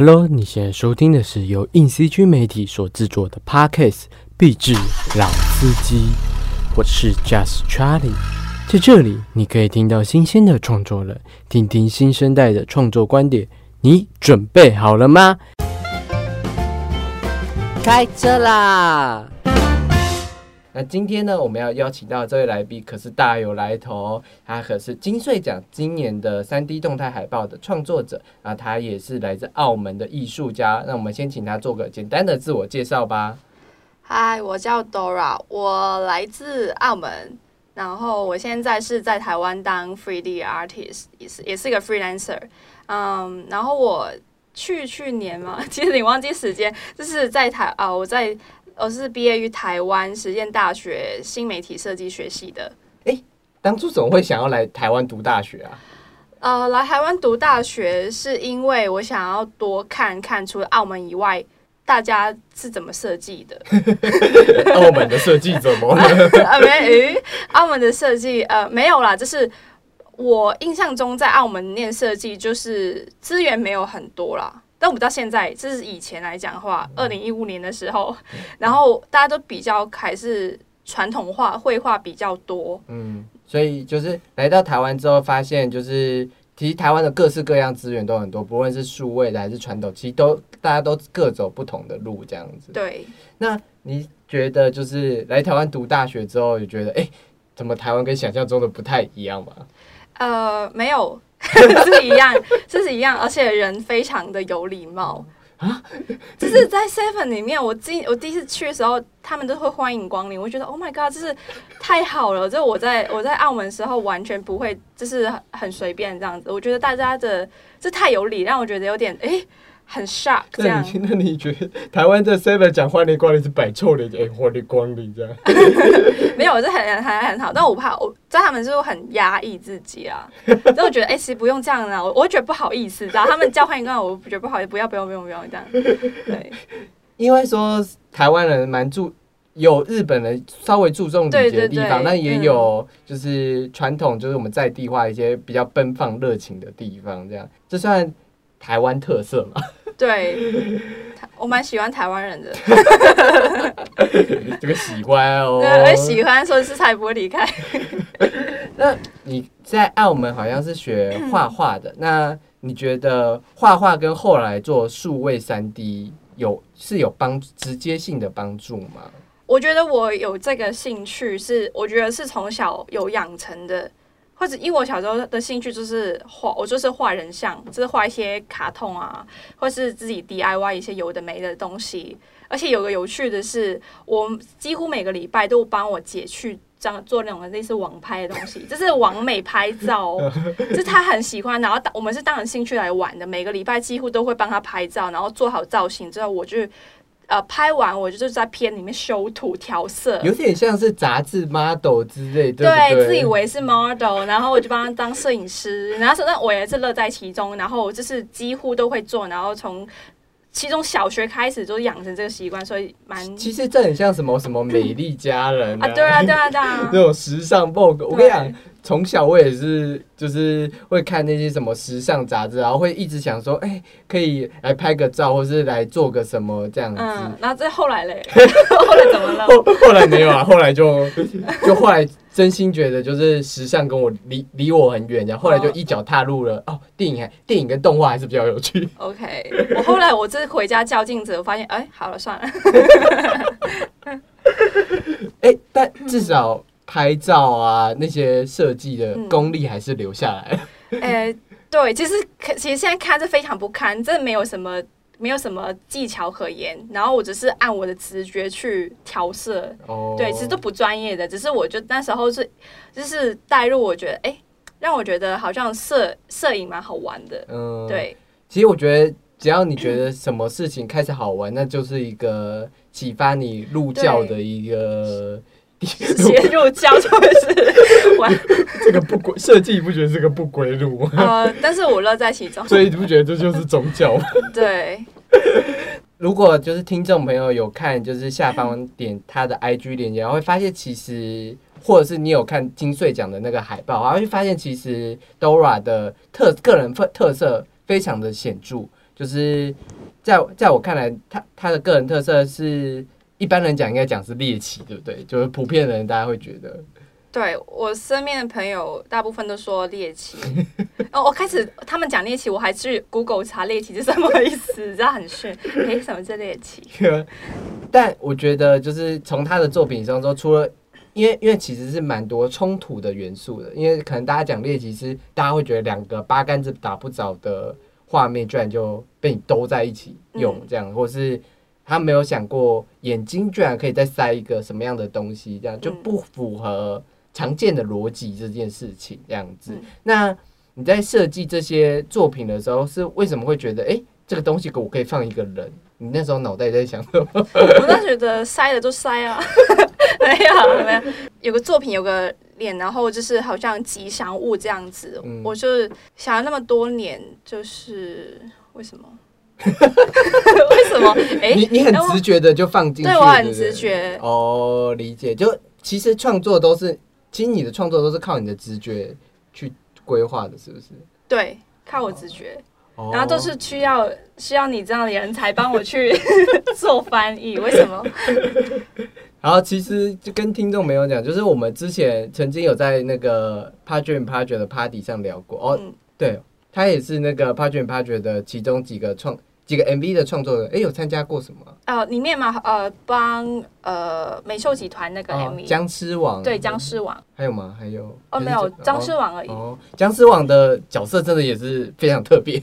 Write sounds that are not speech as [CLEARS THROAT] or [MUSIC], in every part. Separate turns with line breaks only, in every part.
Hello，你现在收听的是由硬 CG 媒体所制作的 Podcast《壁纸老司机》，我是 Just Charlie，在这里你可以听到新鲜的创作了，听听新生代的创作观点，你准备好了吗？开车啦！那今天呢，我们要邀请到这位来宾可是大有来头，他可是金穗奖今年的三 D 动态海报的创作者啊，他也是来自澳门的艺术家。那我们先请他做个简单的自我介绍吧。
嗨，我叫 Dora，我来自澳门，然后我现在是在台湾当 3D artist，也是也是一个 freelancer。嗯，然后我去去年嘛，[LAUGHS] 其实你忘记时间，就是在台啊，我在。我是毕业于台湾实验大学新媒体设计学系的。
哎，当初怎么会想要来台湾读大学啊？
呃，来台湾读大学是因为我想要多看看除了澳门以外，大家是怎么设计的。[LAUGHS]
澳门的设计怎么了？
啊，[LAUGHS] 没，澳门的设计呃没有啦，就是我印象中在澳门念设计，就是资源没有很多啦。但我们到现在，这是以前来讲的话，二零一五年的时候，然后大家都比较还是传统画绘画比较多。
嗯，所以就是来到台湾之后，发现就是其实台湾的各式各样资源都很多，不论是数位的还是传统，其实都大家都各走不同的路这样子。
对。
那你觉得就是来台湾读大学之后，就觉得哎，怎么台湾跟想象中的不太一样吗？
呃，没有。[LAUGHS] 是一样，这是一样，而且人非常的有礼貌啊！[LAUGHS] 就是在 Seven 里面，我第我第一次去的时候，他们都会欢迎光临。我觉得 Oh my God，就是太好了！就我在我在澳门时候，完全不会，就是很随便这样子。我觉得大家的这太有礼，让我觉得有点哎。很 shock 这样。
那你觉得台湾这 seven 讲欢迎光临是摆臭脸，哎，欢迎光临这样？[LAUGHS]
没有，我是很很很好，但我怕我知道他们就是很压抑自己啊。[LAUGHS] 所以我觉得，哎，其实不用这样啊，我我觉得不好意思，然后他们叫欢迎光临，我觉得不好意思，不要不用不用不用这样。对，
因为说台湾人蛮注有日本人稍微注重礼节的地方，那也有就是传统，就是我们在地化一些比较奔放热情的地方，这样这算台湾特色嘛？
对，我蛮喜欢台湾人的。[LAUGHS]
这个喜欢哦，
对，喜欢，所以是才不会离开。[LAUGHS]
那你在澳门好像是学画画的，[LAUGHS] 那你觉得画画跟后来做数位三 D 有是有帮直接性的帮助吗？
我觉得我有这个兴趣，是我觉得是从小有养成的。或者因为我小时候的兴趣就是画，我就是画人像，就是画一些卡通啊，或是自己 DIY 一些有的没的东西。而且有个有趣的是，我几乎每个礼拜都帮我姐去这样做那种类似网拍的东西，就是网美拍照，[LAUGHS] 就是她很喜欢。然后我们是当成兴趣来玩的，每个礼拜几乎都会帮她拍照，然后做好造型之后，我就。呃，拍完我就是在片里面修图调色，
有点像是杂志 model 之类，对
对？自以为是 model，然后我就帮他当摄影师，然后说那我也是乐在其中，然后就是几乎都会做，然后从其中小学开始就养成这个习惯，所以蛮……
其实这很像什么什么美丽佳人
啊，对啊，对啊，对啊，[LAUGHS]
那种时尚 vogue，我跟你讲。从小我也是，就是会看那些什么时尚杂志，然后会一直想说，哎，可以来拍个照，或是来做个什么这样子。
嗯，那这后来嘞？[LAUGHS] 后来怎么了？
后后来没有啊，后来就就后来真心觉得，就是时尚跟我离离我很远，然后后来就一脚踏入了哦，电影还电影跟动画还是比较有趣。
OK，我后来我这回家照镜子，我发现，哎，好了，算了。[LAUGHS] [LAUGHS]
哎，但至少。拍照啊，那些设计的功力还是留下来。
呃，对，其实其实现在看是非常不堪，真的没有什么没有什么技巧可言。然后我只是按我的直觉去调色，对，其实都不专业的。只是我就那时候是就是带入，我觉得哎，让我觉得好像摄摄影蛮好玩的。嗯，对。
其实我觉得，只要你觉得什么事情开始好玩，那就是一个启发你入教的一个。
斜入教就是玩 [LAUGHS]
这个不归设计，不觉得是个不归路
呃，但是我乐在其中，
所以你不觉得这就是宗教吗？[LAUGHS]
对。
如果就是听众朋友有看，就是下方点他的 IG 链接，然后会发现其实，或者是你有看金穗奖的那个海报，然后会发现其实 Dora 的特个人特特色非常的显著。就是在在我看来，他他的个人特色是一般人讲应该讲是猎奇，对不对？就是普遍的人大家会觉得，
对我身边的朋友，大部分都说猎奇。[LAUGHS] 哦，我开始他们讲猎奇，我还去 Google 查猎奇是什么意思，知道很炫。诶，什么是猎奇？[LAUGHS]
但我觉得就是从他的作品当中，除了因为因为其实是蛮多冲突的元素的，因为可能大家讲猎奇是大家会觉得两个八竿子打不着的画面，居然就被你兜在一起用
嗯
这样，或是他没有想过眼睛居然可以再塞一个什么样的东西，这样就
嗯
不符合常见的逻辑这件事情这样子。
嗯
那你在设计这些作品的时候，是为什么会觉得哎、诶这个东西我可以放一个人？你那时候脑袋在想什么？
我那觉得塞了就塞啊，[LAUGHS] 没有没有，有个作品有个脸，然后就是好像吉祥物这样子，
嗯
我就是想了那么多年，就是为什么？[LAUGHS] 为什么？[LAUGHS] 哎、
你你很直觉的就放进去，
对我很直觉
哦，理解。就其实创作都是，其实你的创作都是靠你的直觉去规划的，是不是？
对，靠我直觉，
哦
然后都是需要需要你这样的人才帮我去 [LAUGHS] 做翻译，为什么？
然后其实就跟听众没有讲，就是我们之前曾经有在那个 p a d r e and p a d r e 的 Party 上聊过哦，
嗯，
对他也是那个 p a d r e and p a d r e 的其中几个创几个 MV 的创作人，哎，有参加过什么？
呃，里面嘛，呃，帮呃美秀集团那个
哦
MV，、
僵尸王
对僵尸王，
还有吗？还有
哦，没有僵尸王而已。
哦，僵尸王的角色真的也是非常特别，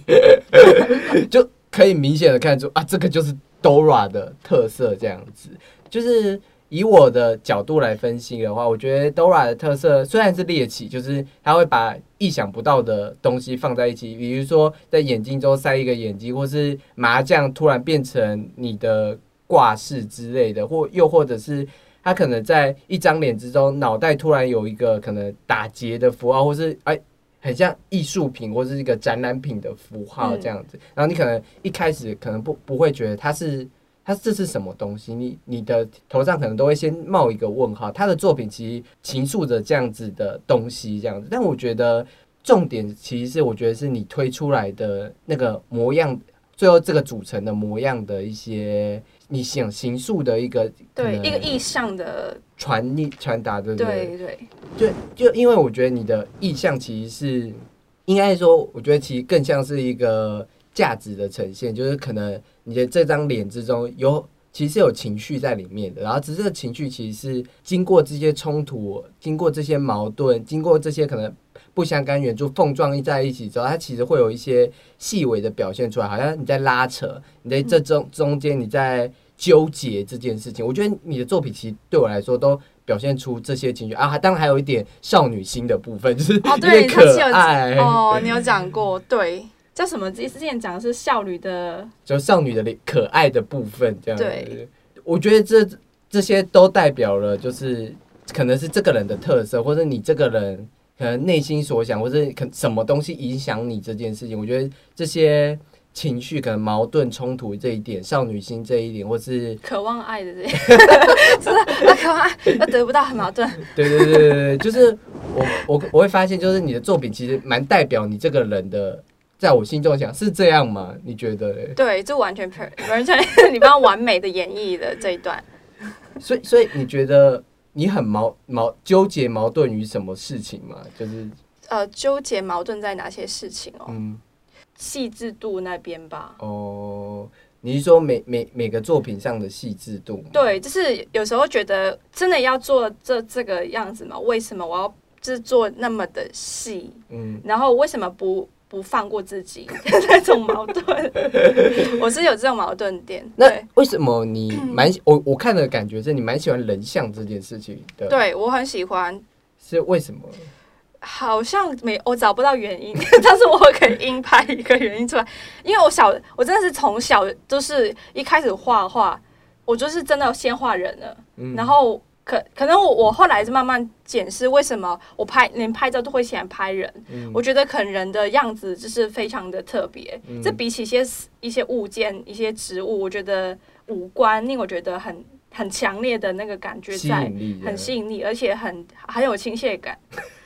[LAUGHS] 就可以明显的看出啊，这个就是 Dora 的特色，这样子。就是以我的角度来分析的话，我觉得 Dora 的特色虽然是猎奇，就是他会把意想不到的东西放在一起，比如说在眼睛中塞一个眼睛，或是麻将突然变成你的挂饰之类的，或又或者是。他可能在一张脸之中，脑袋突然有一个可能打结的符号，或是哎，很像艺术品或是一个展览品的符号
嗯
这样子。然后你可能一开始可能不不会觉得它是它这是什么东西，你你的头上可能都会先冒一个问号。他的作品其实倾诉着这样子的东西，这样子。但我觉得重点其实是，我觉得是你推出来的那个模样，最后这个组成的模样的一些你想形塑的一个
对，一个意向的，
传递传达，对不对？
对对，
就就因为我觉得你的意向其实是应该说，我觉得其实更像是一个价值的呈现，就是可能你的这张脸之中有其实有情绪在里面的，然后只是这个情绪其实是经过这些冲突，经过这些矛盾，经过这些可能不相干元素碰撞在一起之后，它其实会有一些细微的表现出来，好像你在拉扯，你在这中中间你在纠结这件事情。我觉得你的作品其实对我来说都表现出这些情绪。啊，当然还有一点少女心的部分，就是
哦，
有
对，
点可爱，
哦，你有讲过，对，叫什么？之之前讲的是少女的，
就少女的脸可爱的部分，这样子
对。
我觉得这这些都代表了，就是可能是这个人的特色，或者你这个人可能内心所想，或者可什么东西影响你这件事情。我觉得这些情绪可能矛盾冲突这一点，少女心这一点，或是
渴望爱的这一点，[LAUGHS] 是啊，渴望爱那得不到，很矛盾。[LAUGHS]
对对对对对，就是我我我会发现，就是你的作品其实蛮代表你这个人的，在我心中想是这样吗？你觉得嘞？
对，这完全 per 完全 [LAUGHS] 你帮完美的演绎的这一段。
所以所以你觉得你很矛矛纠结矛盾于什么事情吗？就是
呃，纠结矛盾在哪些事情哦？
嗯
细致度那边吧。
哦，你是说每每每个作品上的细致度？
对，就是有时候觉得真的要做这这个样子吗？为什么我要就是做那么的细？
嗯，
然后为什么不不放过自己 [LAUGHS] 那种矛盾？[LAUGHS] 我是有这种矛盾点。[LAUGHS]
那
对，
为什么你蛮 [CLEARS THROAT] 我我看的感觉是你蛮喜欢人像这件事情的？，
对我很喜欢。
是为什么？
好像没我找不到原因，但是我可以硬拍一个原因出来，因为我小我真的是从小就是一开始画画，我就是真的先画人了，
嗯
然后可可能我我后来是慢慢检视为什么我拍连拍照都会喜欢拍人，
嗯。
我觉得可能人的样子就是非常的特别，
嗯。
这比起一些一些物件、一些植物，我觉得五官令我觉得很很强烈的那个感觉在，很吸引力，而且很很有亲切感，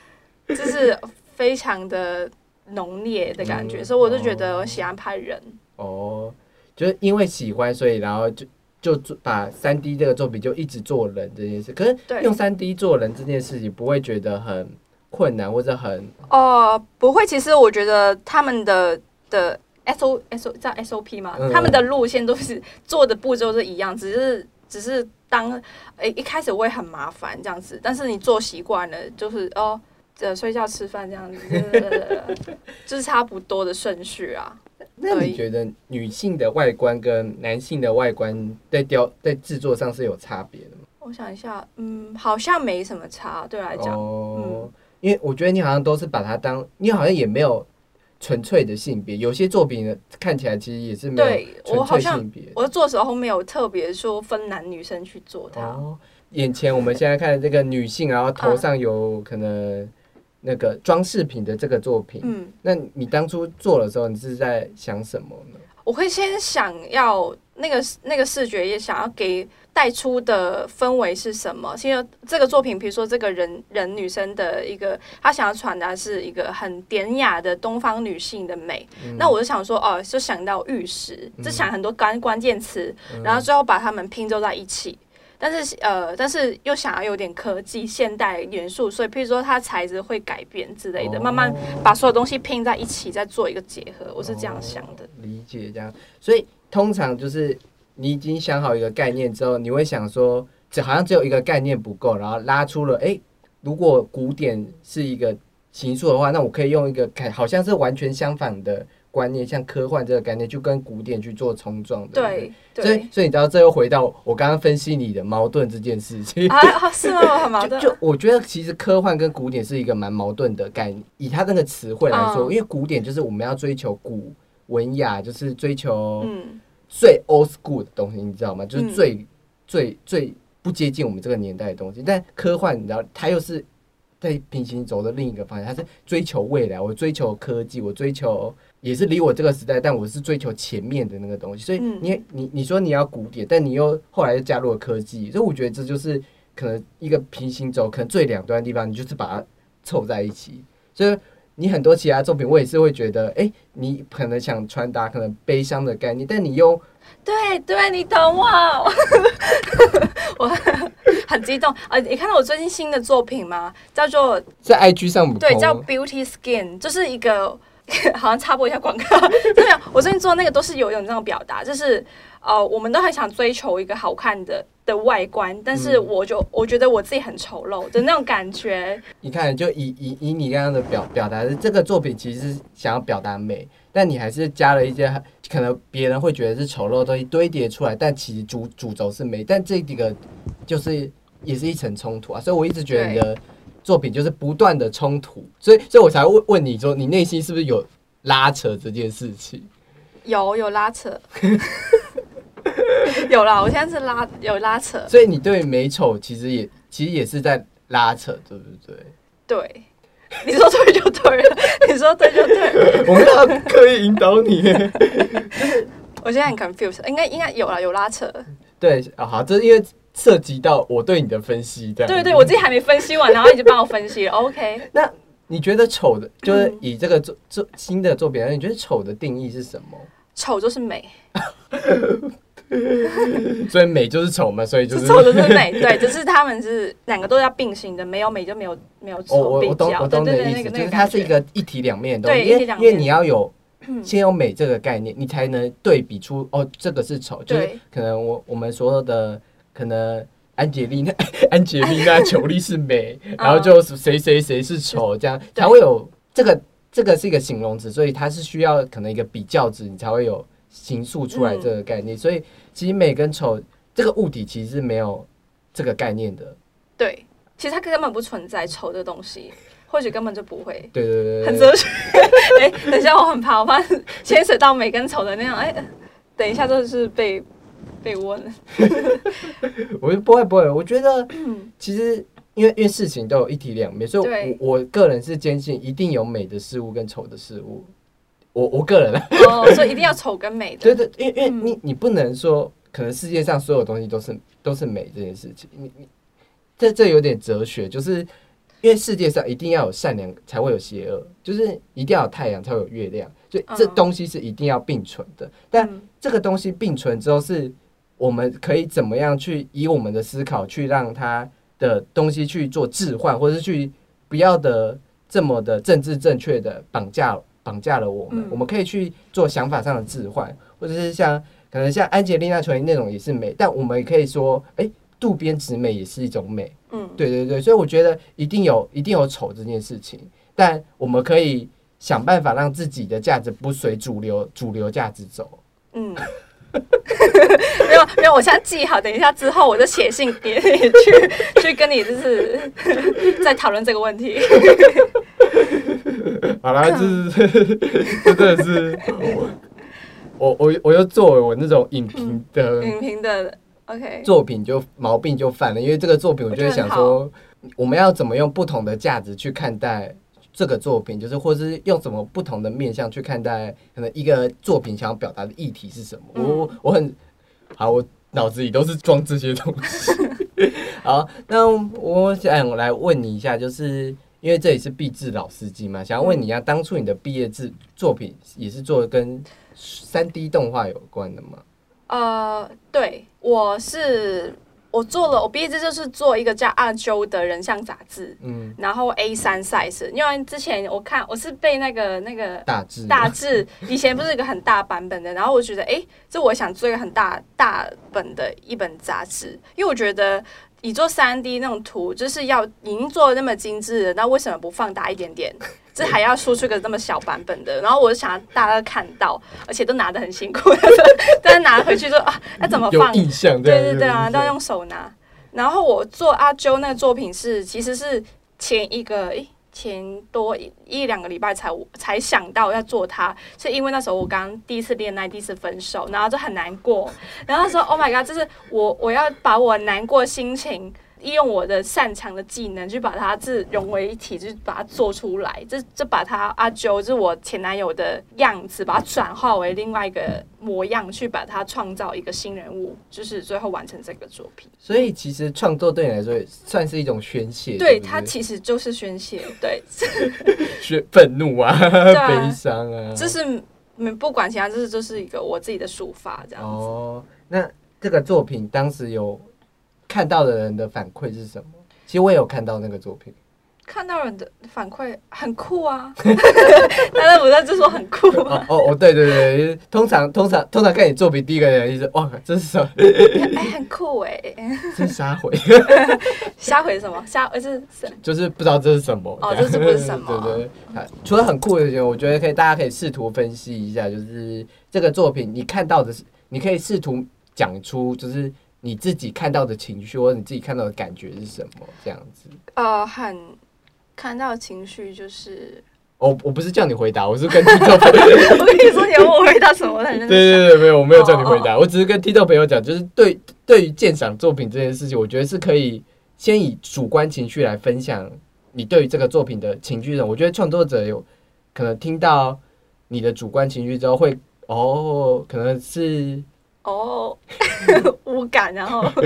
[LAUGHS] 就是非常的浓烈的感觉，
嗯
所以我就觉得
哦
我喜欢拍人。
哦，就是因为喜欢，所以然后就就做把三 D 这个作品就一直做人这件事。可是
对
用三 D 做人这件事情，不会觉得很困难或者很
哦、不会，其实我觉得他们的的 S O S O 叫 S O P 嘛，
嗯
他们的路线都是做的步骤是一样，只是只是当诶、一开始会很麻烦这样子，但是你做习惯了，就是哦。呃，睡觉、吃饭这样子，呃 [LAUGHS] 就是差不多的顺序啊。
那你觉得女性的外观跟男性的外观在雕在制作上是有差别的吗？
我想一下，嗯，好像没什么差，对我来讲，
哦
嗯，
因为我觉得你好像都是把它当，你好像也没有纯粹的性别，有些作品呢看起来其实也是没有纯粹
我好像
性别。
我做的时候没有特别说分男女生去做它。
哦，眼前我们现在看的这个女性，然后头上有可能那个装饰品的这个作品，
嗯，
那你当初做的时候，你是在想什么呢？
我会先想要那个那个视觉也想要给带出的氛围是什么？因为这个作品，比如说这个人人女生的一个，她想要传达是一个很典雅的东方女性的美。
嗯
那我就想说，哦，就想到玉石，就想很多关关键词，然后最后把它们拼凑在一起。但是呃，但是又想要有点科技现代元素，所以譬如说它材质会改变之类的，慢慢把所有东西拼在一起，再做一个结合。我是这样想的。
理解这样，所以通常就是你已经想好一个概念之后，你会想说，这好像只有一个概念不够，然后拉出了，哎、如果古典是一个形塑的话，那我可以用一个看好像是完全相反的观念，像科幻这个概念，就跟古典去做冲撞的。
对
对，所以所以你知道，这又回到我刚刚分析你的矛盾这件事情。
啊啊，是吗？我很矛盾。[LAUGHS]
就就我觉得其实科幻跟古典是一个蛮矛盾的概念。以它那个词汇来说，
嗯
因为古典就是我们要追求古文雅，就是追求
嗯，
最 old school 的东西，你知道吗？就是
嗯
最、最最不接近我们这个年代的东西。但科幻，你知道，它又是在平行轴的另一个方向，它是追求未来，我追求科技，我追求也是离我这个时代，但我是追求前面的那个东西。所以
嗯
你、你你说你要古典，但你又后来又加入了科技，所以我觉得这就是可能一个平行轴，可能最两端的地方，你就是把它凑在一起。所以你很多其他作品，我也是会觉得，哎、你可能想传达可能悲伤的概念，但你又
对对，你懂我，[LAUGHS] 我很激动啊！你看到我最近新的作品吗？叫做
在 IG 上
对，叫 Beauty Skin，就是一个 [LAUGHS] 好像插播一下广告，[LAUGHS] 真的，我最近做那个都是有一种这种表达，就是呃，我们都很想追求一个好看的的外观，但是
嗯。
我就我觉得我自己很丑陋的那种感觉，[LAUGHS]
你看，就以以以你刚刚的表表达，这个作品其实是想要表达美，但你还是加了一些可能别人会觉得是丑陋的东西堆叠出来，但其实主主轴是美，但这几个就是也是一层冲突啊，所以我一直觉得你的作品就是不断的冲突，所以所以我才会问问你说，你内心是不是有拉扯这件事情？
有有拉扯，[LAUGHS] 有啦，我现在是拉有拉扯，
所以你对美丑其实也其实也是在拉扯，对不对？
对，你说对就对了，[LAUGHS] 你说对就对了。
我们要刻意引导你。[LAUGHS]
我现在很 confused，应该应该有啦，有拉扯。
对，啊好，这是因为涉及到我对你的分析，这样。
对对，我自己还没分析完，然后你就帮我分析了。OK，[LAUGHS]
那你觉得丑的，就是
嗯。
以这个作作新的作品来说，你觉得丑的定义是什么？
丑就是美，[LAUGHS]
所以美就是丑嘛，所以就是是
丑的是美，对，就是他们是两个都要并行的，没有美就没有没有丑比
我我懂
较，
我懂你的意思，
对对对，那个
就是它是一个一体两面的东西，因为你要有
嗯。
先有美这个概念，你才能对比出哦，这个是丑，就是可能我我们所有的可能。[LAUGHS] 安吉丽娜，安吉丽娜·裘丽是美，[LAUGHS] 然后就是谁谁谁是丑，这样才会有这个这个是一个形容词，所以它是需要可能一个比较值，你才会有形塑出来这个概念。所以其实美跟丑这个物体其实是没有这个概念的。
对，其实它根本不存在丑的东西，或许根本就不会。
对对对对对，
很哲学，[LAUGHS] 哎、等一下，我很怕，我怕牵扯到美跟丑的那样，哎、等一下就是被被窝了，[LAUGHS]
我就不会不会，我觉得其实因为因为事情都有一体两面，所以我我个人是坚信一定有美的事物跟丑的事物。我我个人啊，
哦，所以一定要丑跟美的，[LAUGHS]
对对，因为因为
嗯。
你你不能说可能世界上所有东西都是都是美这件事情，你你这这有点哲学，就是因为世界上一定要有善良才会有邪恶，就是一定要有太阳才会有月亮，所以这
嗯。
东西是一定要并存的。但
嗯。
这个东西并存之后，是我们可以怎么样去以我们的思考去让他的东西去做置换，或者是去不要的这么的政治正确的绑架绑架了我们。
嗯
我们可以去做想法上的置换，或者是像可能像安吉丽娜·琼丽那种也是美，但我们也可以说，哎、渡边直美也是一种美。
嗯，
对对对，所以我觉得一定有一定有丑这件事情，但我们可以想办法让自己的价值不随主流主流价值走。
嗯，[LAUGHS] 没有没有，我现在记好，等一下之后我就写信给你去 [LAUGHS] 去跟你就是 [LAUGHS] 再讨论这个问题。
好啦，就是这真的是我我我又作为我那种影评的
影评的 OK，
作品就毛病就犯了，因为这个作品我就会想说，我们要怎么用不同的价值去看待这个作品，就是或是用什么不同的面向去看待可能一个作品想要表达的议题是什么。我我我很好，我脑子里都是装这些东西。好，那我想来问你一下，就是因为这里是毕志老司机嘛，想要问你一下，当初你的毕业制作品也是做跟三 D 动画有关的吗？
呃，对，我是我做了，我毕业制就是做一个叫阿周的人像杂志，
嗯，
然后 A 三 size，因为之前我看我是被那个那个
大致
大志以前不是一个很大版本的，然后我觉得，哎、这我想做一个很大大本的一本杂志，因为我觉得你做三 D 那种图，就是要已经做的那么精致了，那为什么不放大一点点？[LAUGHS] 这还要输出个那么小版本的，然后我就想大家看到，而且都拿的很辛苦，[LAUGHS] 但是拿回去就啊，[LAUGHS] 那怎么放？
印象，
对对对啊，都要用手拿。然后我做阿啾那个作品是，其实是前一个诶前多一两个礼拜才才想到要做它，是因为那时候我刚第一次恋爱，第一次分手，然后就很难过，然后说 Oh my god，就是我我要把我难过心情。利用我的擅长的技能去把它自融为一体，就是把它做出来，这这把它阿啾，就是我前男友的样子，把它转化为另外一个模样，去把它创造一个新人物，就是最后完成这个作品。
所以其实创作对你来说也算是一种宣泄，
对，
不
它其实就是宣泄，对，[LAUGHS]
宣愤怒啊、
啊
悲伤啊，
这是没不管其他，这是就是一个我自己的抒发，这样子。
哦。那这个作品当时有看到的人的反馈是什么？其实我也有看到那个作品，
看到人的反馈很酷啊，[LAUGHS] 但是我在就说很酷、
哦哦哦，对对对，通常通常通常看你作品第一个人就是哇，这是什么？
哎、很酷哎、
这是瞎回，[LAUGHS]
瞎回什么？瞎呃是是
就是不知道这是什么。
哦
样
这是不是什么 [LAUGHS]
对对除了很酷的点，我觉得可以，大家可以试图分析一下，就是这个作品你看到的是，你可以试图讲出，就是你自己看到的情绪，或者你自己看到的感觉是什么，这样子。
呃很看到情绪就是，
我我不是叫你回答，我是跟听众朋友。[LAUGHS]
我跟你说你问我回答什么，
对对对，没有，我没有叫你回
哦
答，我只是跟听众朋友讲，就是对对于鉴赏作品这件事情，我觉得是可以先以主观情绪来分享你对于这个作品的情绪的。我觉得创作者有可能听到你的主观情绪之后会，哦，可能是
哦，[LAUGHS] 无感，然后 [LAUGHS]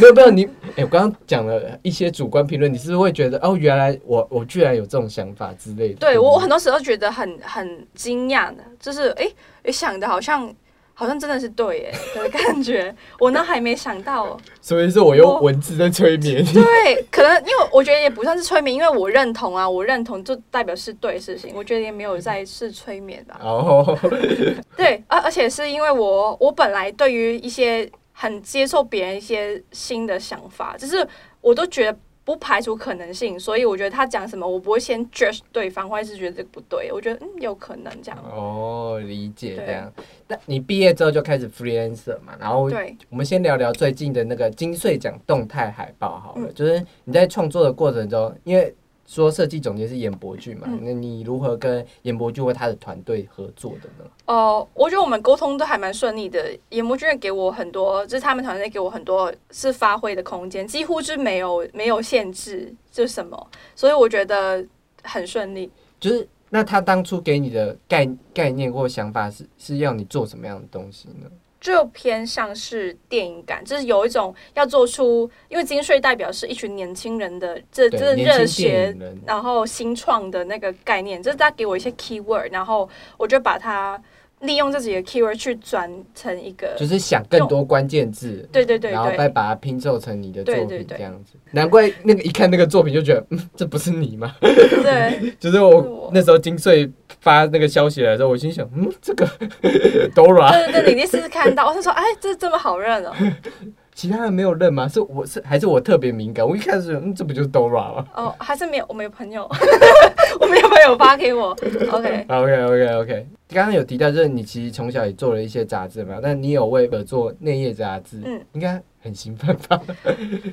没有没有你，哎、我刚刚讲了一些主观评论，你是不是会觉得哦，原来我我居然有这种想法之类的？
对我我很多时候觉得很很惊讶的，就是哎，诶想的好像好像真的是对耶的感觉，我呢还没想到。[LAUGHS]
所以是我用文字在催眠你。[LAUGHS]
对，可能因为我觉得也不算是催眠，因为我认同啊，我认同就代表是对的事情，我觉得也没有在是催眠吧。[LAUGHS]
哦，
对，而而且是因为我我本来对于一些很接受别人一些新的想法，就是我都觉得不排除可能性，所以我觉得他讲什么，我不会先 judge 对方，或者是觉得这个不对，我觉得嗯有可能这样。
哦，理解这样。那你毕业之后就开始 freelancer 嘛？然后
对，
我们先聊聊最近的那个金穗奖动态海报好了。
嗯
就是你在创作的过程中，因为说设计总监是严博俊嘛，
嗯
那你如何跟严博俊或他的团队合作的呢？
呃，我觉得我们沟通都还蛮顺利的。野魔君给我很多，就是他们团队给我很多是发挥的空间，几乎是没有没有限制，就是什么，所以我觉得很顺利。
就是那他当初给你的概概念或想法是是要你做什么样的东西呢？
就偏向是电影感，就是有一种要做出，因为金穗代表是一群年轻人的这这，热血然后新创的那个概念，就是他给我一些 keyword，然后我就把它利用这几个 keyword 去转成一个，
就是想更多关键字，
对对对
然后再把它拼凑成你的作品
对对对。
这样子。难怪那个一看那个作品就觉得，嗯，这不是你吗？
对，[LAUGHS]
就是
是
我。
我
那时候金穗发那个消息来的时候，我心想，嗯，这个 [LAUGHS] Dora，
对对对，你第一次看到，我就说，哎，这这么好认哦，
其他人没有认吗？是我是还是我特别敏感？我一开始嗯，这不就是 Dora 吗
哦，还是没有，我没有朋友，[LAUGHS] 我没有朋友发给我，OK，？OK
OK OK，刚刚有提到，就是你其实从小也做了一些杂志嘛，但你有为了做内页杂志，
嗯
应该很兴奋吧？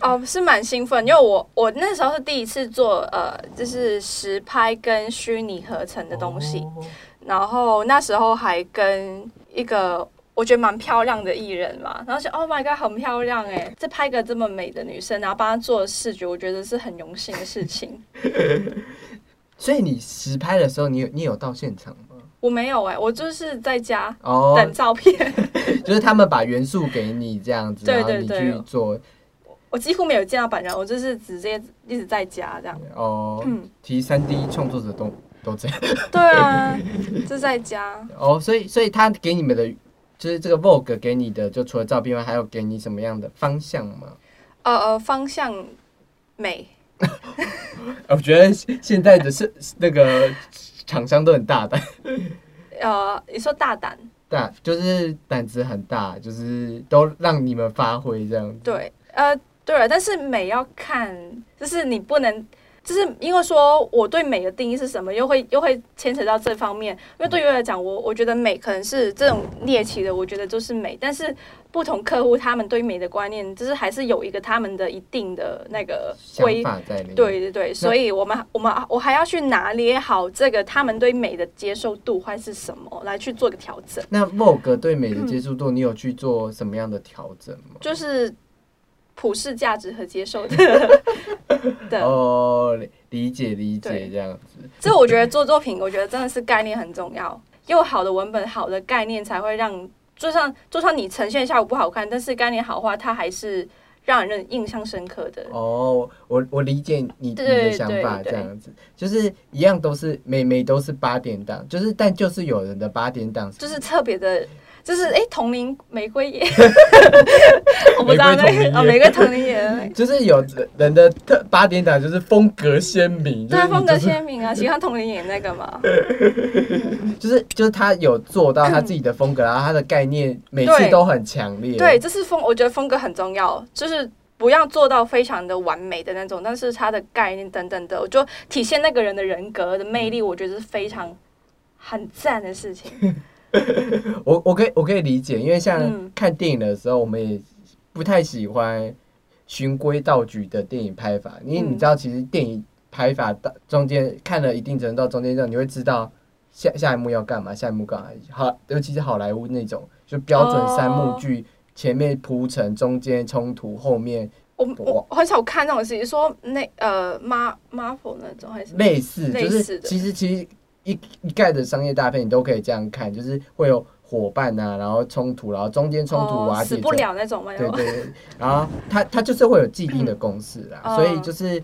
哦，是蛮兴奋，因为我我那时候是第一次做呃，就是实拍跟虚拟合成的东西，
哦
然后那时候还跟一个我觉得蛮漂亮的艺人嘛，然后就 Oh my god，很漂亮哎，这拍个这么美的女生，然后帮她做视觉，我觉得是很荣幸的事情。[LAUGHS]
所以你实拍的时候，你有你有到现场吗？
我没有哎，我就是在家
哦，
等照片，[LAUGHS]
就是他们把元素给你这样子，
对
然后你去做
我几乎没有见到本人，我就是直接一直在家这样。
哦。
嗯，
其实三 D 创作者都都这样
对啊，[LAUGHS] 就在家。
哦，所以所以他给你们的，就是这个 Vogue 给你的，就除了照片外，还有给你什么样的方向吗？
呃呃，方向美，[LAUGHS]
我觉得现在的是那个厂商都很大胆，
呃，你说大胆，
大就是胆子很大，就是都让你们发挥这样子。
对，呃，对了，但是美要看，就是你不能，就是因为说我对美的定义是什么，又会又会牵扯到这方面。因为对于我来讲，我我觉得美可能是这种猎奇的，我觉得就是美，但是不同客户他们对美的观念，就是还是有一个他们的一定的那个
想
规。
法在里面。
对对对，所以我们我们我还要去拿捏好这个他们对美的接受度会是什么，来去做个调整。
那 Vogue 对美的接受度，你有去做什么样的调整吗？
就是普世价值和接受的 [LAUGHS] 对。
哦，理解理解
对
这样子。
这我觉得做作品，我觉得真的是概念很重要。又好的文本、好的概念，才会让就算就算你呈现效果不好看，但是概念好的话，它还是让人印象深刻的。
哦，我我理解你你的想法，
对
这样子就是一样都是每每都是八点档，就是但就是有人的八点档
就是特别的，就是哎，同龄玫瑰叶，[LAUGHS] 我不知道那个哦，玫瑰同龄叶。[LAUGHS]
就是有人的特八点档就是风格鲜明，就
对风格
就是
鲜明啊，喜欢同龄演那个嘛，[LAUGHS]
就是就是他有做到他自己的风格，然后他的概念每次都很强烈。
对，这是风，我觉得风格很重要，就是不要做到非常的完美的那种，但是他的概念等等的，我就体现那个人的人格的魅力，我觉得是非常很赞的事情。[LAUGHS]
我我可以我可以理解，因为像
嗯。
看电影的时候，我们也不太喜欢循规蹈矩的电影拍法，因为
嗯。
你知道，其实电影拍法到中间看了一定程度到中间之后，你会知道下下一幕要干嘛，下一幕干嘛。好，尤其是好莱坞那种，就标准三幕剧，前面铺陈，中间冲突，后面
我我我很少看那种事情，说那呃马 Marvel 那种还是
类似，就是
类似的。
其实其实一一概的商业大片，你都可以这样看，就是会有伙伴啊，然后冲突，然后中间冲突
哦
瓦解之后
死不了那种嘛，
对对对，然后它它就是会有既定的 [CLEARS THROAT] 公式啦，
嗯
所以就是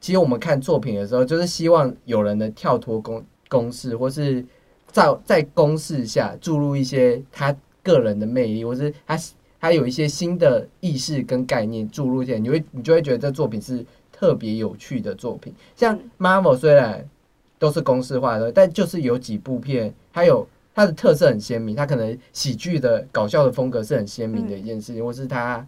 其实我们看作品的时候，就是希望有人能跳脱公公式，或是在在公式下注入一些他个人的魅力，或是他他有一些新的意识跟概念注入进来，你会你就会觉得这作品是特别有趣的作品。像
嗯。
Marvel 虽然都是公式化的，但就是有几部片，它有它的特色很鲜明，它可能喜剧的搞笑的风格是很鲜明的一件事情，或是它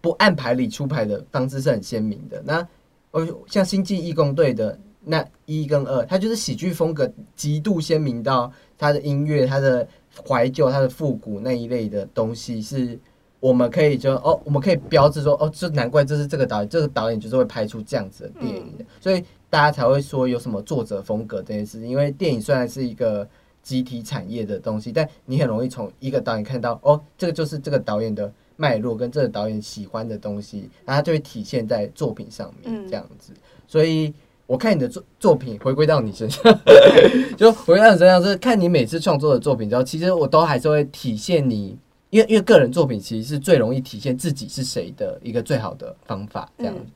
不按牌理出牌的方式是很鲜明的。那呃，像星际义工队的那一跟二，它就是喜剧风格极度鲜明到它的音乐、它的怀旧、它的复古那一类的东西是。我们可以就哦，我们可以标志说哦，这难怪这是这个导演，这个导演就是会拍出这样子的电影的，所以大家才会说有什么作者风格这件事情。因为电影虽然是一个集体产业的东西，但你很容易从一个导演看到哦，这个就是这个导演的脉络跟这个导演喜欢的东西，然后它就会体现在作品上面
嗯
这样子。所以我看你的作作品回归到你身上，[LAUGHS] 就回归到你身上，就是看你每次创作的作品之后，其实我都还是会体现你。因为因为个人作品其实是最容易体现自己是谁的一个最好的方法，这样子。
嗯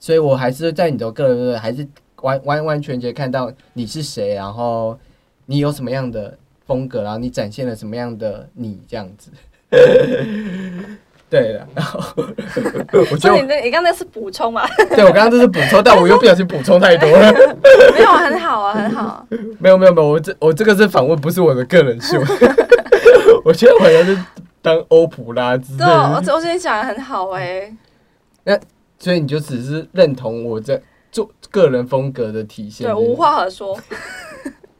所以我还是在你的个人还是完完完全全看到你是谁，然后你有什么样的风格，然后你展现了什么样的你这样子。[LAUGHS] 对了，然后 [LAUGHS] 我觉得
你那你刚才是补充嘛？
对我刚刚这是补充，但我又不小心补充太多了。[LAUGHS]
没有，很好啊，很好。
没有没有没有，我这我这个是访问，不是我的个人秀。我觉得我好像是当欧普拉之类
对，我
的，
我之前讲的很好哎、
所以你就只是认同我这做个人风格的体现。
对，无话可说。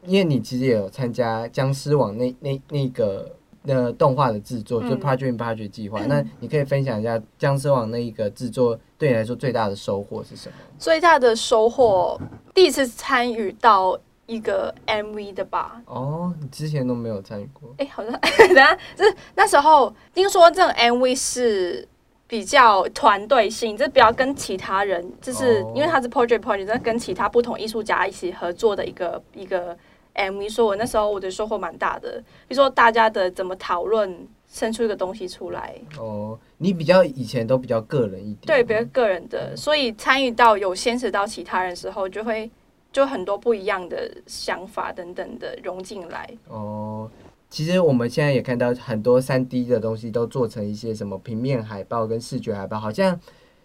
因为你其实也有参加僵尸网那那那个那动画的制作，就
嗯
Project Project 计划。那你可以分享一下僵尸网那一个制作对你来说最大的收获是什么？
最大的收获，第一次参与到一个 MV 的吧。
哦，你之前都没有参与过。
哎、好像 [LAUGHS] 等一下，就是那时候听说这种 MV 是比较团队性，就是不要跟其他人，就是
哦
因为它是 project project，在跟其他不同艺术家一起合作的一个一个 MV，所以我那时候我的收获蛮大的。比如说大家的怎么讨论，生出一个东西出来，
哦，你比较以前都比较个人一点。
对比较个人的，所以参与到有牵扯到其他人的时候，就会就很多不一样的想法等等的融进来。
哦，其实我们现在也看到很多三 D 的东西都做成一些什么平面海报跟视觉海报，好像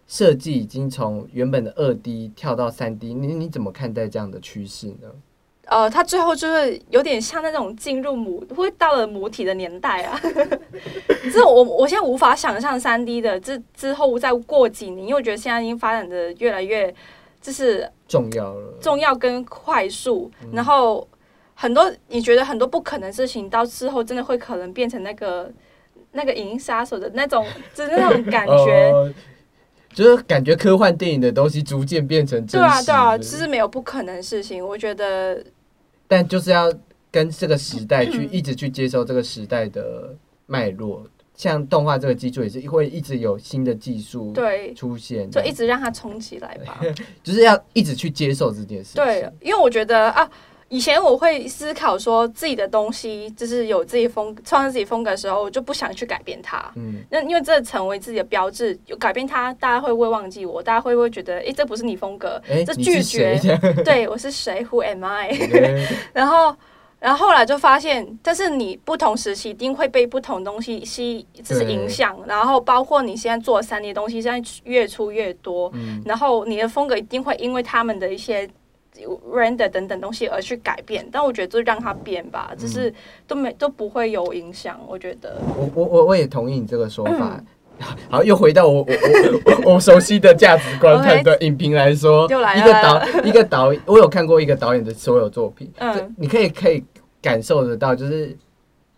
设计已经从原本的二 D 跳到三 D，你你怎么看待这样的趋势呢？
呃，它最后就是有点像那种进入母，会到了母体的年代啊。[LAUGHS] 这我我现在无法想象三 D 的之之后再过几年，因为我觉得现在已经发展的越来越就是
重要了，
重要跟快速，然后很多你觉得很多不可能的事情，到之后真的会可能变成那个那个影音杀手的那种，就是那种感觉。
哦 [LAUGHS] 就是感觉科幻电影的东西逐渐变成真实
对啊，对啊，
的
其实没有不可能的事情。我觉得
但就是要跟这个时代去
嗯
一直去接受这个时代的脉络。像动画这个技术也是会一直有新的技术
对，
出现，
就一直让它冲起来吧。[LAUGHS]
就是要一直去接受这件事情。
对，因为我觉得啊，以前我会思考说自己的东西就是有自己风创造自己风格的时候，我就不想去改变它。
嗯，
那因为这成为自己的标志，有改变它，大家会不会忘记我？大家会不会觉得，诶，这不是你风格？
哎、
这拒绝 [LAUGHS] 对我是谁？Who am I？[LAUGHS] [LAUGHS] 然后，然后后来就发现，但是你不同时期一定会被不同东西吸，就是影响。然后包括你现在做三 D 东西，现在越出越多，
嗯，
然后你的风格一定会因为他们的一些 render 等等东西而去改变。但我觉得就让它变吧，
嗯
就是都没都不会有影响。我觉得，
我我我我也同意你这个说法。
嗯 [LAUGHS]
好，又回到我我我我我熟悉的价值观判断。[LAUGHS] 影评来说，一个导一个导，我有看过一个导演的所有作品，你可以可以感受得到，就是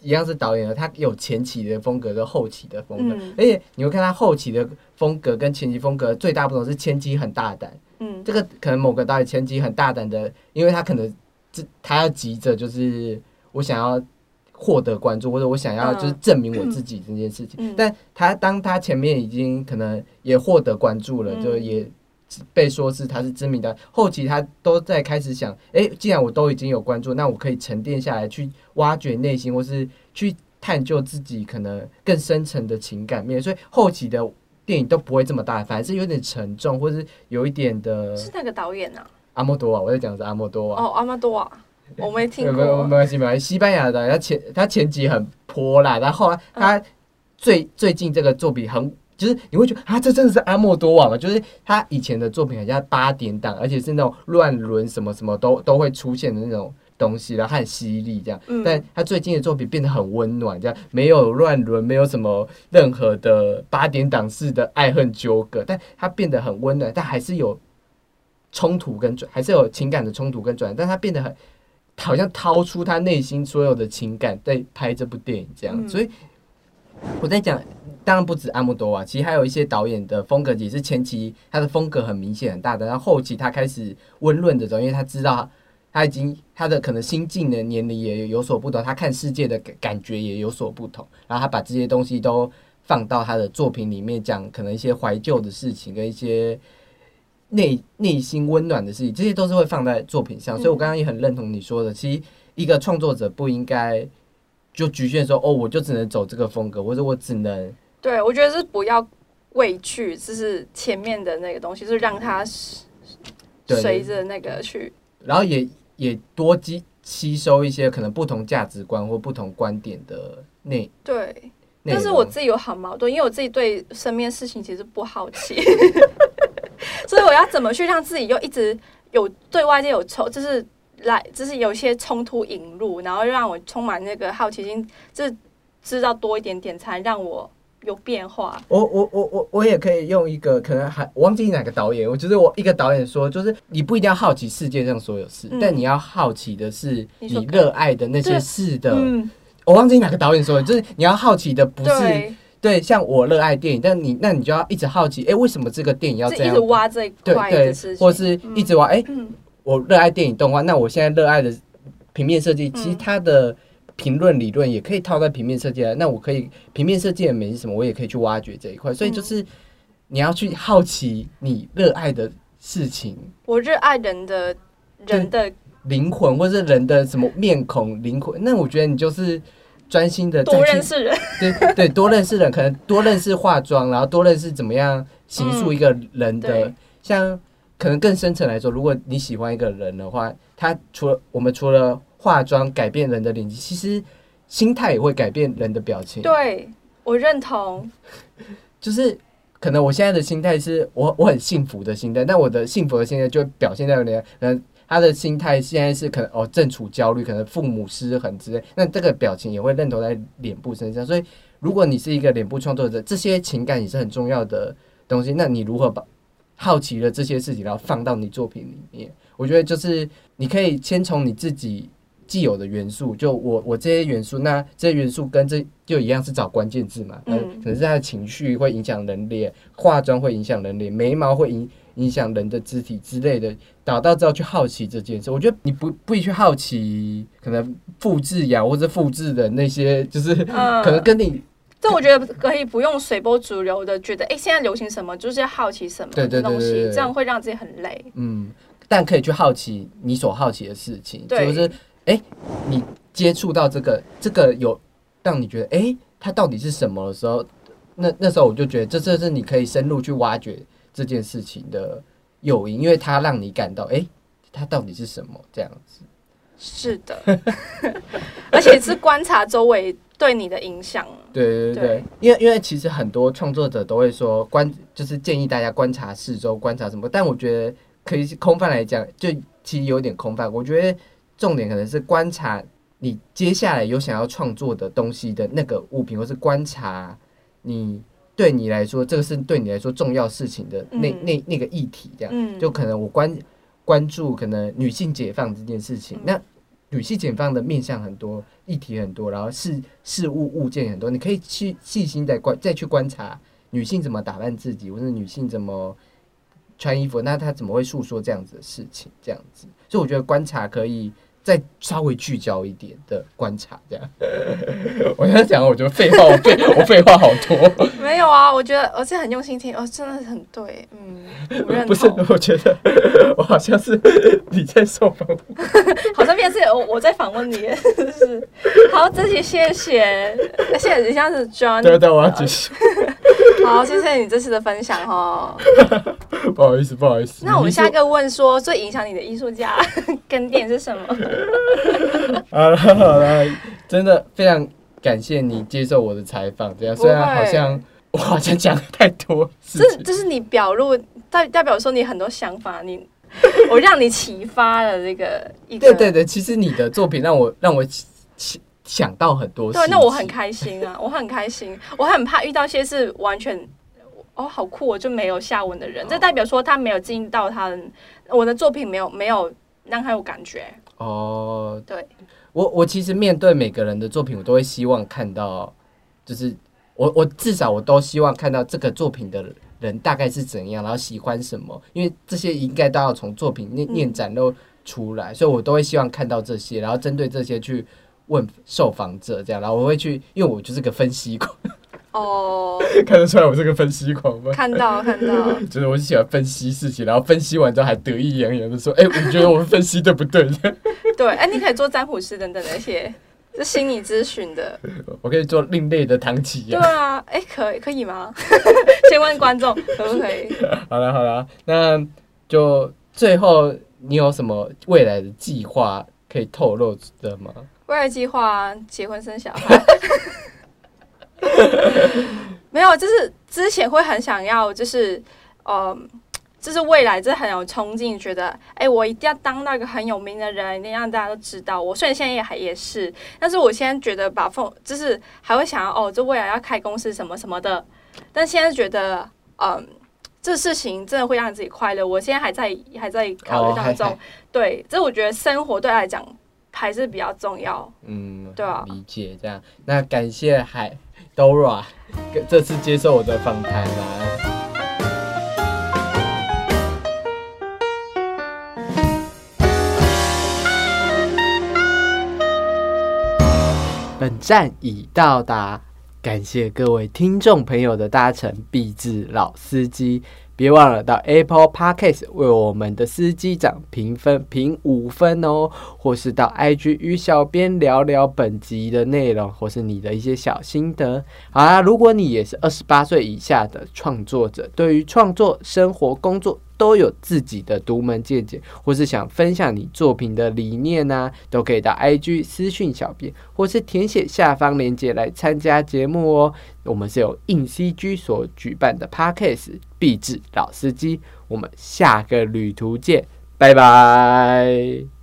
一样是导演的，他有前期的风格跟后期的风格，
嗯
而且你会看他后期的风格跟前期风格最大不同是前期很大胆，
嗯
这个可能某个导演前期很大胆的，因为他可能这他要急着就是我想要获得关注，或者我想要
嗯
就是证明我自己这件事情。
嗯
但他当他前面已经可能也获得关注了，
嗯
就也被说是他是知名的，后期他都在开始想，诶，既然我都已经有关注，那我可以沉淀下来去挖掘内心，或是去探究自己可能更深层的情感面，所以后期的。电影都不会这么大，反而是有点沉重，或是有一点的
是那个导演啊？
阿莫多瓦，我在讲的是阿莫多瓦。
哦，阿莫多瓦，我没听
过没有没。关系没关系，西班牙的他前他前几很泼辣，然后他最最近这个作品很。就是你会觉得啊，这真的是阿莫多瓦吗？就是他以前的作品很像八点档，而且是那种乱伦什么什么都都会出现的那种东西，然后很犀利这样。
嗯
但他最近的作品变得很温暖，这样没有乱伦，没有什么任何的八点档式的爱恨纠葛，但他变得很温暖，但还是有冲突跟转，还是有情感的冲突跟转，但他变得很好像掏出他内心所有的情感在拍这部电影这样，
嗯
所以我在讲。当然不止阿莫多瓦，其实还有一些导演的风格也是前期他的风格很明显很大的，然后后期他开始温润的时候，因为他知道他已经他的可能心境的年龄也有所不同，他看世界的感感觉也有所不同，然后他把这些东西都放到他的作品里面讲，可能一些怀旧的事情跟一些内内心温暖的事情，这些都是会放在作品上。所以我刚刚也很认同你说的，其实一个创作者不应该就局限说哦，我就只能走这个风格，或者我只能
对，我觉得是不要畏惧，就是前面的那个东西，就是让
他
随着那个去。
然后也也多吸吸收一些可能不同价值观或不同观点的内
对，但是我自己有好矛盾，因为我自己对身边事情其实不好奇，[LAUGHS] 所以我要怎么去让自己又一直有对外界有冲，就是来，就是有一些冲突引入，然后让我充满那个好奇心，就是知道多一点点，才让我有变化。
我我我我我也可以用一个可能还我忘记哪个导演，我觉得我一个导演说，就是你不一定要好奇世界上所有事，
嗯
但你要好奇的是
你
热爱的那些事的。
嗯，
我忘记哪个导演说的，就是你要好奇的不是
对，
像我热爱电影，但你那你就要一直好奇，哎、为什么这个电影要这样
一直？挖这一
对对
块的事，情，
或是一直挖，哎、
嗯
我热爱电影动画，那我现在热爱的平面设计，其实
嗯
它的评论理论也可以套在平面设计来。那我可以平面设计的美是什么，我也可以去挖掘这一块。所以就是你要去好奇你热爱的事情。
我热爱人的人的
灵魂，或是人的什么面孔、灵魂，那我觉得你就是专心的
多认识人，[LAUGHS]
对对，多认识人，可能 [LAUGHS] 多认识化妆，然后多认识怎么样形塑一个人的，
对
像可能更深层来说，如果你喜欢一个人的话，他除了我们除了化妆改变人的脸，其实心态也会改变人的表情。
对我认同，
就是可能我现在的心态是我我很幸福的心态，但我的幸福的心态就表现在有点，可能他的心态现在是可能哦正处焦虑，可能父母失衡之类，那这个表情也会认同在脸部身上。所以如果你是一个脸部创作者，这些情感也是很重要的东西。那你如何把好奇的这些事情，然后放到你作品里面？我觉得就是你可以先从你自己既有的元素，就我我这些元素，那这些元素跟这就一样是找关键字嘛，嗯。
嗯，
可能是他的情绪会影响人脸，化妆会影响人脸，眉毛会影影响人的肢体之类的，找到之后去好奇这件事，我觉得你不不宜去好奇可能复制呀或者复制的那些，就是
嗯，
可能跟你
这我觉得可以不用随波逐流的，觉得哎、诶现在流行什么，就是要好奇什么
对对
的东西这样会让自己很累。
嗯，但可以去好奇你所好奇的事情，
对。
就是哎、诶你接触到这个这个有让你觉得哎、诶它到底是什么的时候，那那时候我就觉得这这是你可以深入去挖掘这件事情的诱因，因为它让你感到哎、诶它到底是什么这样子。
是的，[LAUGHS] 而且是观察周围对你的影响。
对对对对
对，
因为因为其实很多创作者都会说观，就是建议大家观察四周，观察什么。但我觉得可以空泛来讲，就其实有点空泛。我觉得重点可能是观察你接下来有想要创作的东西的那个物品，或是观察你对你来说，这个是对你来说重要事情的那、
嗯
那那个议题，这样。
嗯，
就可能我关关注可能女性解放这件事情，
嗯
那女性解放的面向很多，议题很多，然后事事物物件很多，你可以去细心的观再去观察女性怎么打扮自己，或者女性怎么穿衣服，那她怎么会诉说这样子的事情，这样子，所以我觉得观察可以。再稍微聚焦一点的观察，这样。[LAUGHS] 我在讲，我觉得废话，我废 [LAUGHS] 我废话好多。
没有啊，我觉得我是很用心听，哦，真的很对，嗯，[LAUGHS]
不是。，我觉得我好像是你在受访
好是我我在访问你，是 [LAUGHS] 好，这期谢谢，谢谢你像是 John，
对对，我要结束。[LAUGHS]
好，谢谢你这次的分享哦。[LAUGHS]
不好意思，不好意思。
那我们下一个问说，最影响你的艺术家跟电影是什么？
好了好了，真的非常感谢你接受我的采访。这样虽然好像我好像讲了太多
这这是你表露代代表说你很多想法，你 [LAUGHS] 我让你启发了这个一个
对对对，其实你的作品让我让我想想到很多事
对，那我很开心啊，[LAUGHS] 我很开心，我很怕遇到一些是完全。哦，好酷！我就没有下文的人，这代表说他没有进到他的我的作品，没有没有让他有感觉。
哦，
对，
我我其实面对每个人的作品，我都会希望看到，就是我我至少我都希望看到这个作品的人大概是怎样，然后喜欢什么，因为这些应该都要从作品念
嗯。
念展露出来，所以我都会希望看到这些，然后针对这些去问受访者这样，然后我会去，因为我就是个分析狂，
哦，[LAUGHS]
看得出来我是个分析狂吗？
看到看到，[LAUGHS]
就是我喜欢分析事情，然后分析完之后还得意洋洋的说：“哎、我觉得我们分析对不对？” [LAUGHS]
对，哎，你可以做占卜师等等那些是心理咨询的。[LAUGHS]
我可以做另类的唐启
对。啊，哎、可以可以吗？[LAUGHS] 先问观众可不可以？[LAUGHS]
好了好了，那就最后你有什么未来的计划可以透露的吗？
未来计划结婚生小孩。没有，就是之前会很想要，就是嗯，就是未来这很有冲劲，觉得哎、我一定要当那个很有名的人，一定让大家都知道我。虽然现在也还也是，但是我现在觉得把风，就是还会想要哦，这未来要开公司什么什么的。但现在觉得，嗯，这事情真的会让自己快乐。我现在还在还在考虑当中，对，这我觉得生活对他来讲还是比较重要。
嗯，
对啊
理解这样。那感谢海 Dora 这次接受我的访谈啦。本站已到达，感谢各位听众朋友的搭乘，必至老司机。别忘了到 Apple Podcast 为我们的司机长评分评五分哦，或是到 IG 与小编聊聊本集的内容，或是你的一些小心得。好啦，如果你也是二十八岁以下的创作者，对于创作、生活、工作都有自己的独门见解，或是想分享你作品的理念呢、都可以到 IG 私讯小编，或是填写下方链接来参加节目哦。我们是由硬 CG 所举办的 Podcast 必至老司机，我们下个旅途见，拜拜。